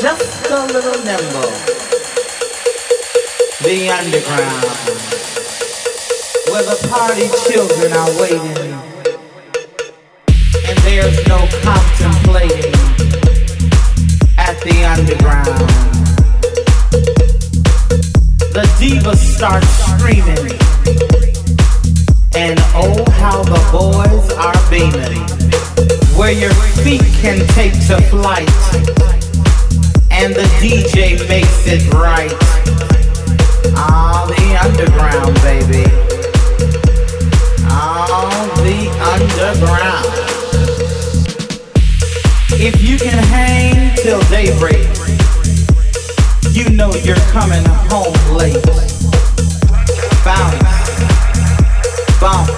just a little nimble. The underground, where the party children are waiting, and there's no contemplating at the underground. The divas start screaming, and oh how the boys are beaming, where your feet can take to flight and the DJ makes it right. Ah, the underground, baby. Ah, the underground. If you can hang till daybreak, you know you're coming home late. Bounce, bounce.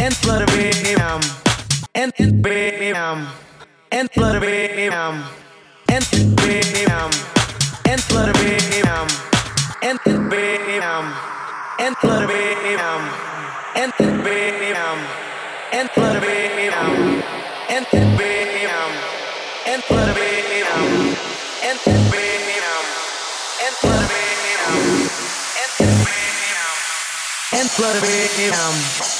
and flutter am and and baby am and flutter am and baby am and flutter am and and baby am and flutter am and and baby am and flutter am and and baby am and flutter am and and baby am and flutter am and and baby am and flutter am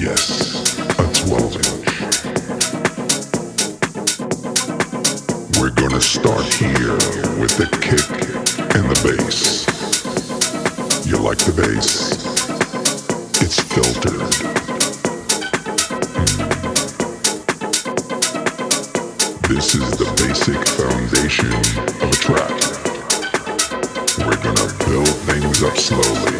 Yes, a 12 inch. We're gonna start here with the kick and the bass. You like the bass? It's filtered. Hmm. This is the basic foundation of a track. We're gonna build things up slowly.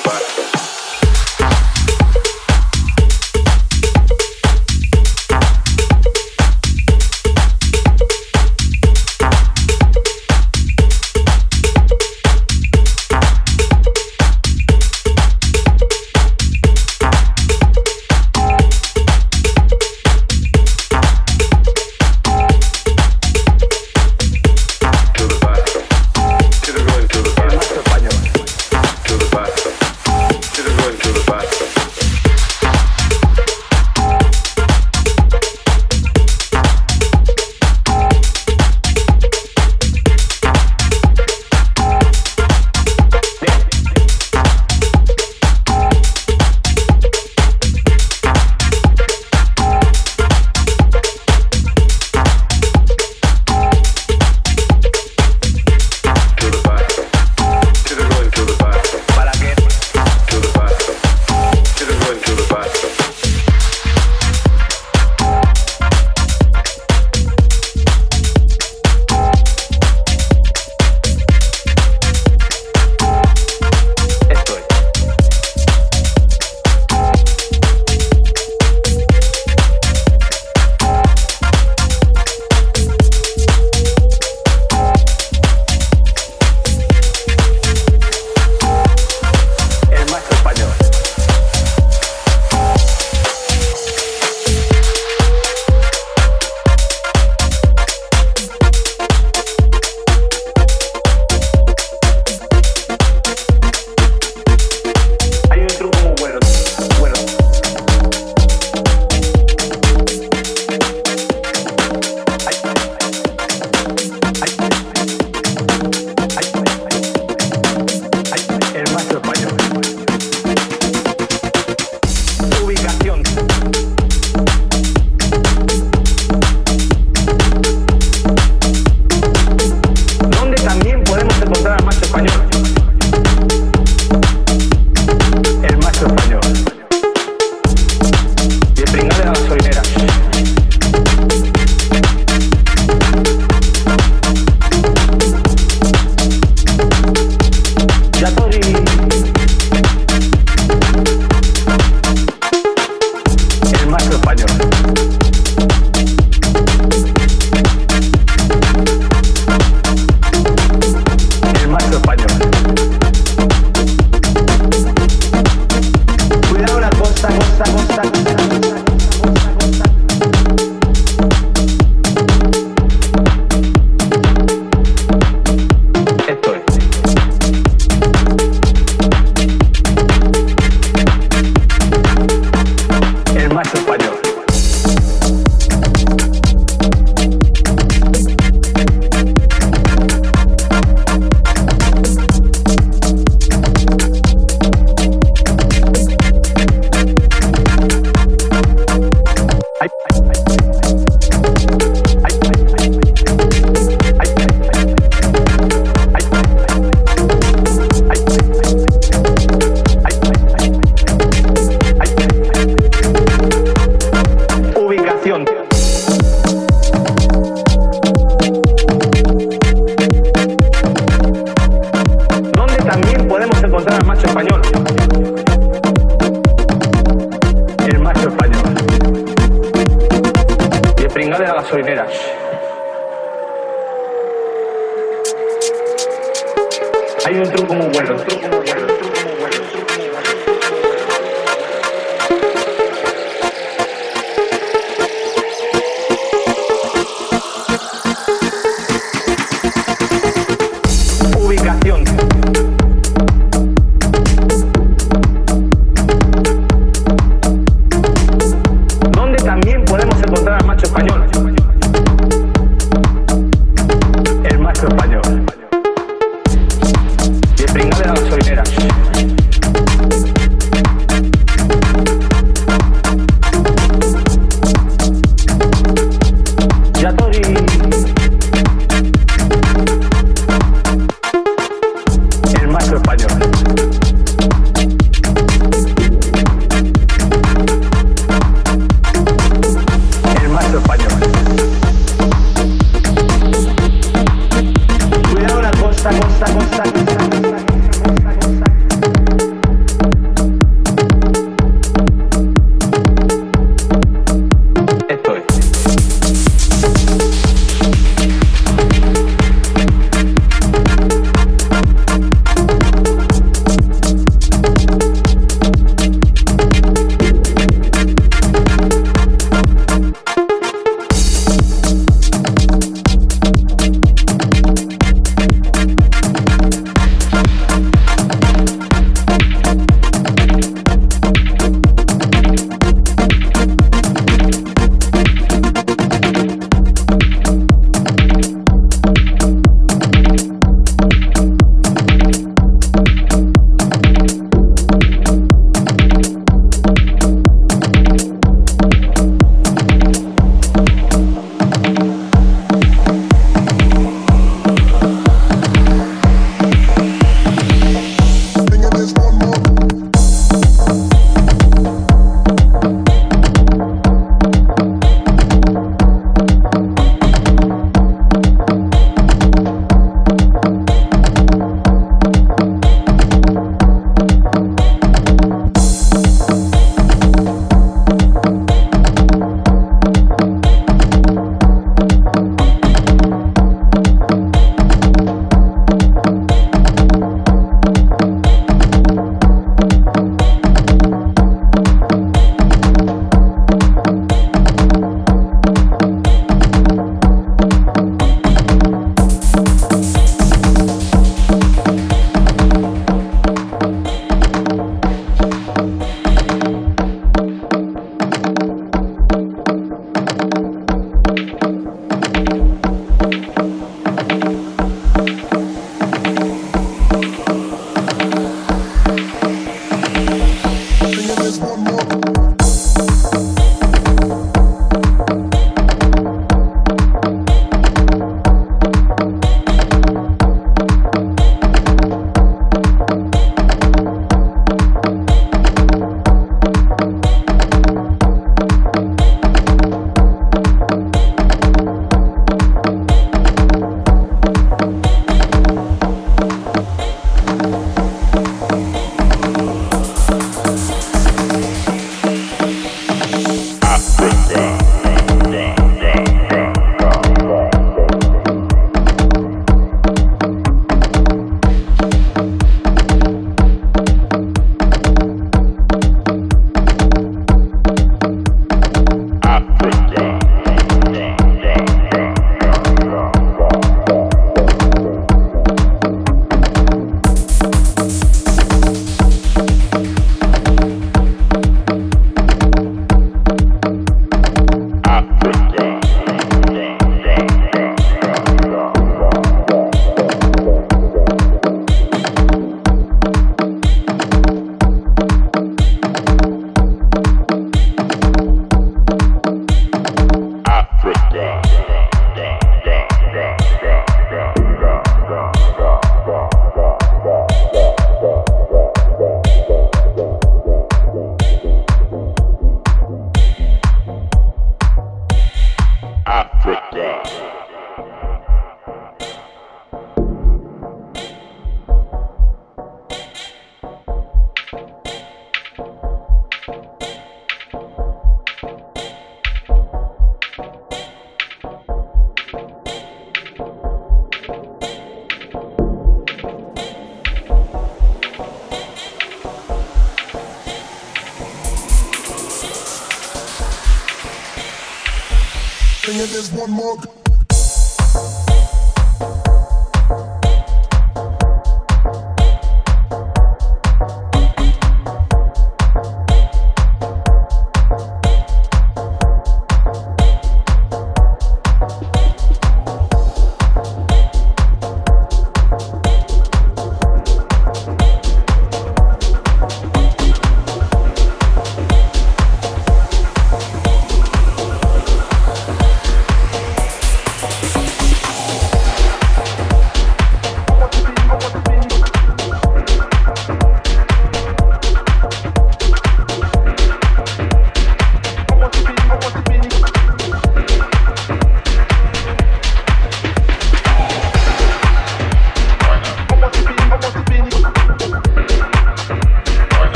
and there's one more.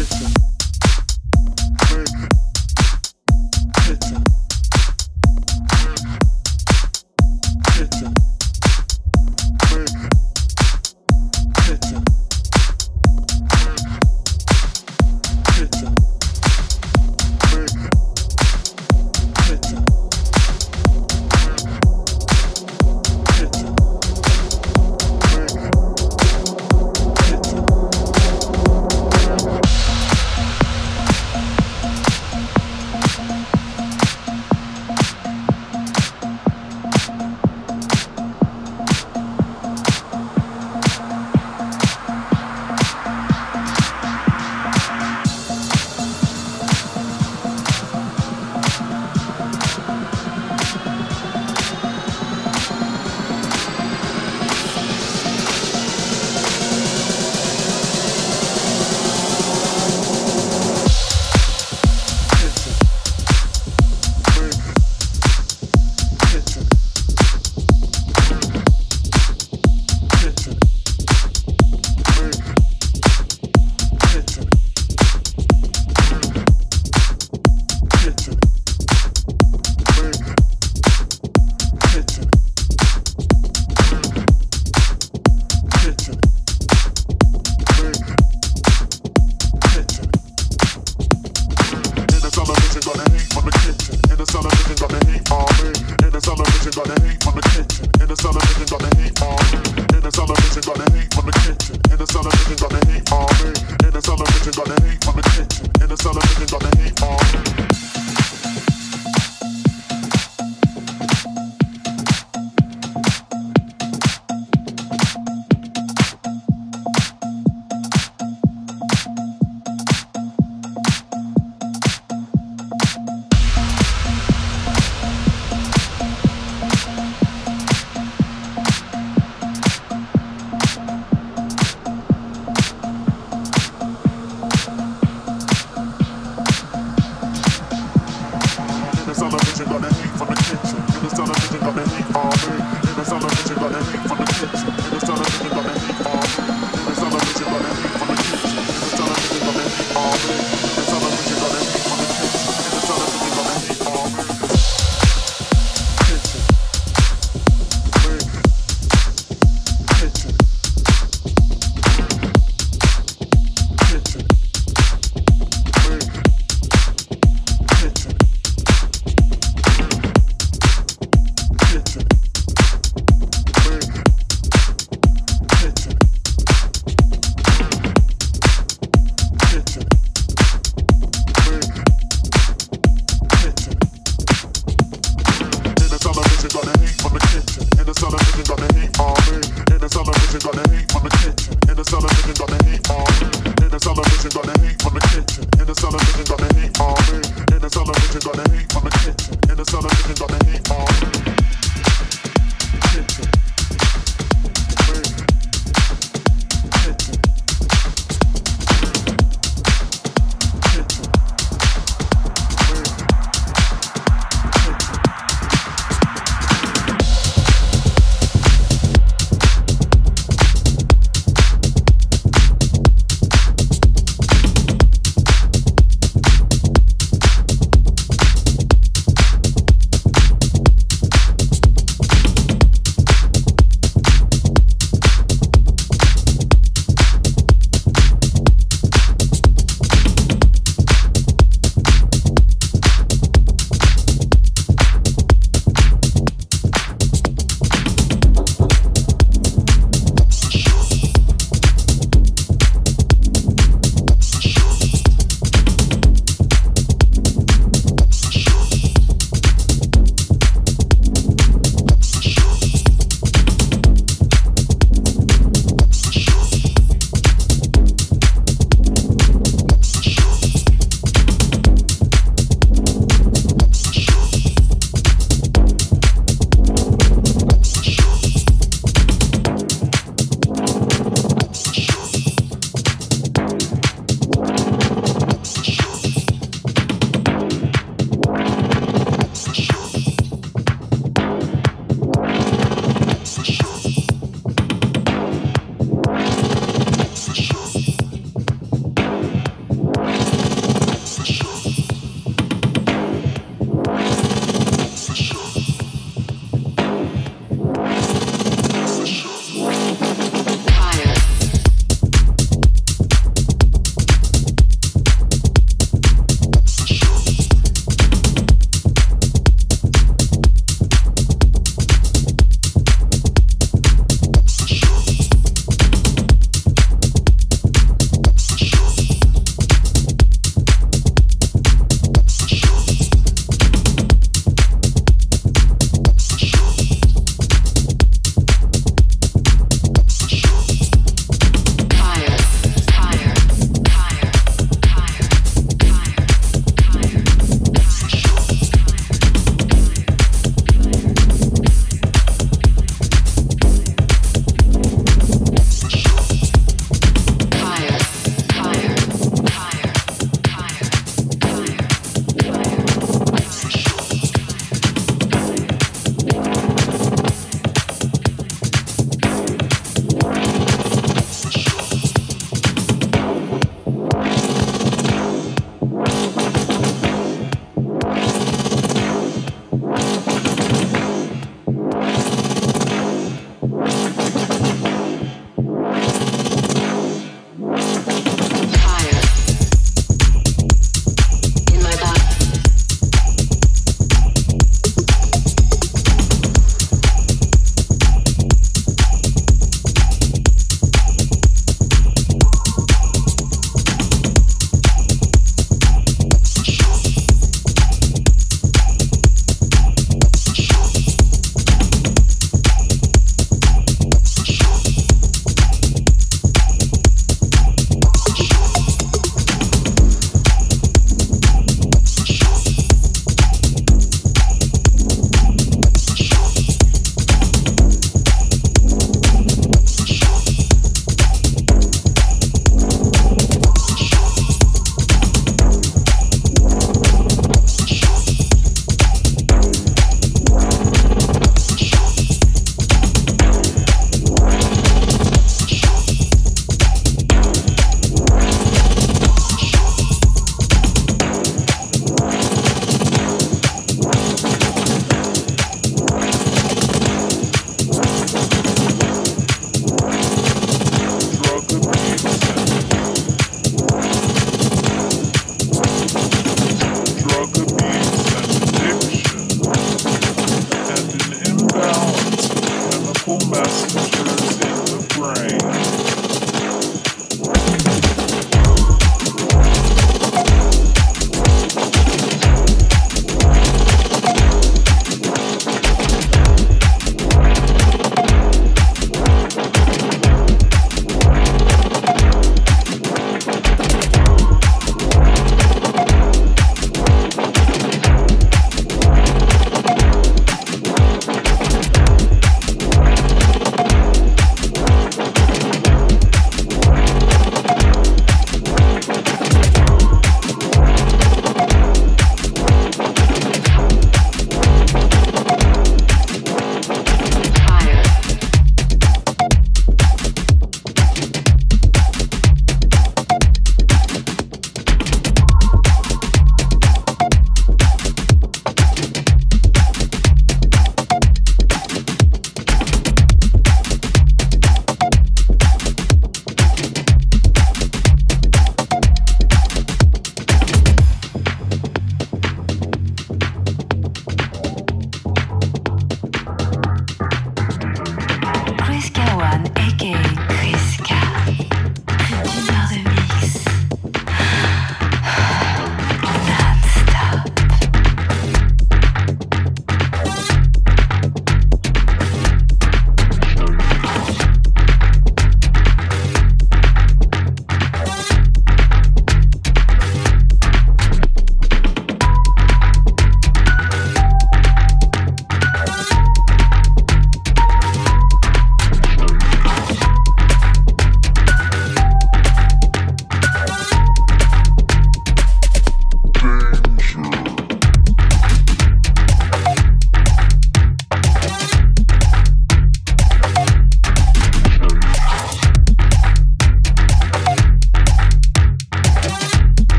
Richardson.